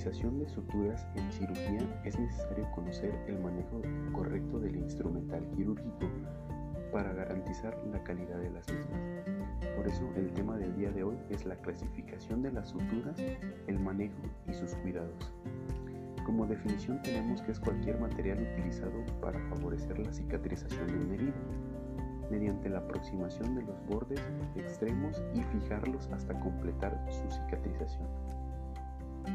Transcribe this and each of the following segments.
realización de suturas en cirugía es necesario conocer el manejo correcto del instrumental quirúrgico para garantizar la calidad de las mismas. Por eso el tema del día de hoy es la clasificación de las suturas, el manejo y sus cuidados. Como definición tenemos que es cualquier material utilizado para favorecer la cicatrización de una herida, mediante la aproximación de los bordes extremos y fijarlos hasta completar su cicatrización.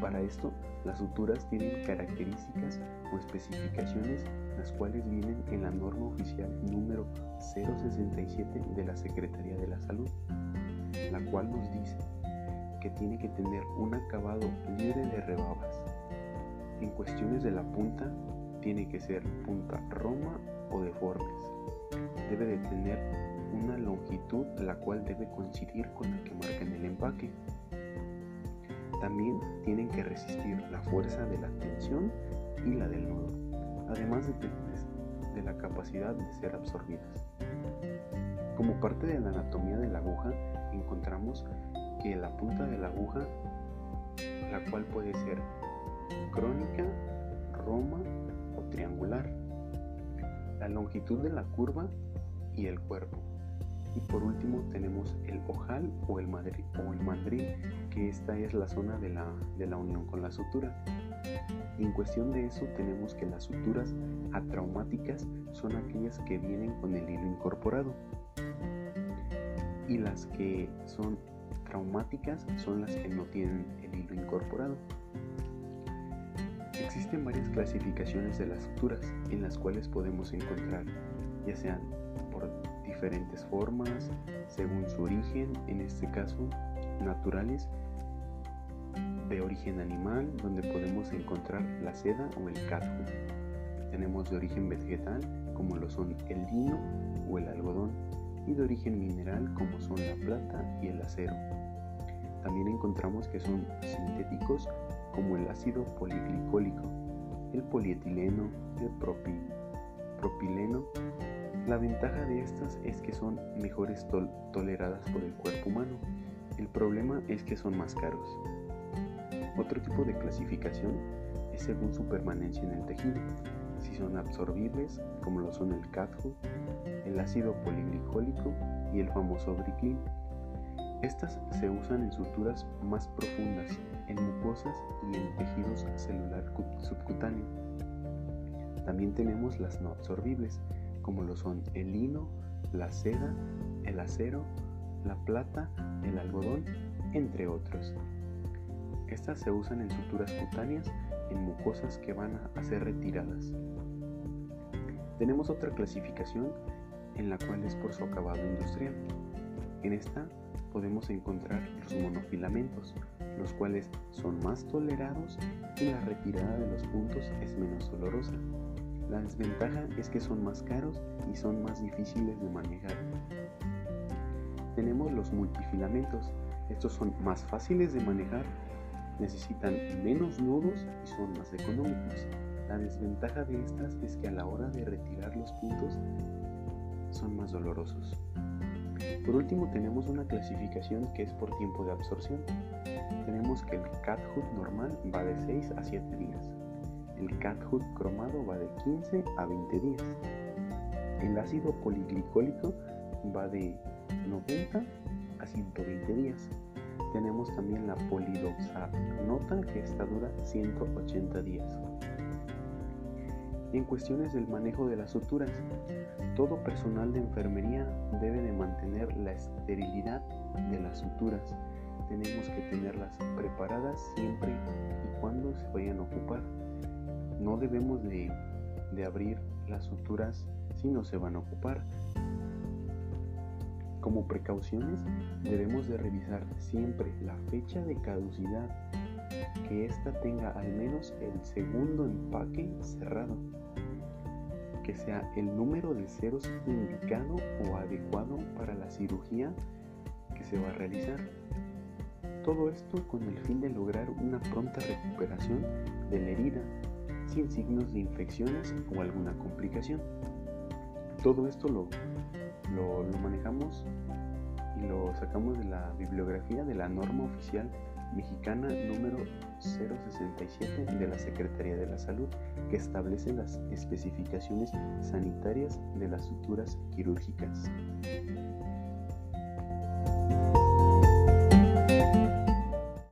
Para esto, las suturas tienen características o especificaciones las cuales vienen en la norma oficial número 067 de la Secretaría de la Salud, la cual nos dice que tiene que tener un acabado libre de rebabas. En cuestiones de la punta, tiene que ser punta roma o deformes. Debe de tener una longitud la cual debe coincidir con la que marca en el empaque también tienen que resistir la fuerza de la tensión y la del nudo, además de, de la capacidad de ser absorbidas. Como parte de la anatomía de la aguja, encontramos que la punta de la aguja, la cual puede ser crónica, roma o triangular, la longitud de la curva y el cuerpo. Y por último tenemos el ojal o el, o el mandril, que esta es la zona de la, de la unión con la sutura. En cuestión de eso tenemos que las suturas atraumáticas son aquellas que vienen con el hilo incorporado. Y las que son traumáticas son las que no tienen el hilo incorporado. Existen varias clasificaciones de las suturas en las cuales podemos encontrar, ya sean diferentes formas, según su origen, en este caso naturales, de origen animal, donde podemos encontrar la seda o el catjo. Tenemos de origen vegetal, como lo son el lino o el algodón, y de origen mineral, como son la plata y el acero. También encontramos que son sintéticos, como el ácido poliglicólico, el polietileno, el propileno la ventaja de estas es que son mejores toleradas por el cuerpo humano. El problema es que son más caros. Otro tipo de clasificación es según su permanencia en el tejido. Si son absorbibles, como lo son el catjo, el ácido poliglicólico y el famoso briclin. Estas se usan en suturas más profundas, en mucosas y en tejidos celular subcutáneo. También tenemos las no absorbibles, como lo son el lino, la seda, el acero, la plata, el algodón, entre otros. Estas se usan en suturas cutáneas en mucosas que van a ser retiradas. Tenemos otra clasificación en la cual es por su acabado industrial. En esta podemos encontrar los monofilamentos, los cuales son más tolerados y la retirada de los puntos es menos dolorosa. La desventaja es que son más caros y son más difíciles de manejar. Tenemos los multifilamentos. Estos son más fáciles de manejar, necesitan menos nudos y son más económicos. La desventaja de estas es que a la hora de retirar los puntos son más dolorosos. Por último tenemos una clasificación que es por tiempo de absorción. Tenemos que el cat normal va de 6 a 7 días. El cat cromado va de 15 a 20 días. El ácido poliglicólico va de 90 a 120 días. Tenemos también la polidoxanota que esta dura 180 días. En cuestiones del manejo de las suturas, todo personal de enfermería debe de mantener la esterilidad de las suturas. Tenemos que tenerlas preparadas siempre y cuando se vayan a ocupar no debemos de, abrir las suturas si no se van a ocupar. Como precauciones debemos de revisar siempre la fecha de caducidad, que ésta tenga al menos el segundo empaque cerrado, que sea el número de ceros indicado o adecuado para la cirugía que se va a realizar. Todo esto con el fin de lograr una pronta recuperación de la herida sin signos de infecciones o alguna complicación. Todo esto lo, lo, lo manejamos y lo sacamos de la bibliografía de la norma oficial mexicana número 067 de la Secretaría de la Salud que establece las especificaciones sanitarias de las suturas quirúrgicas.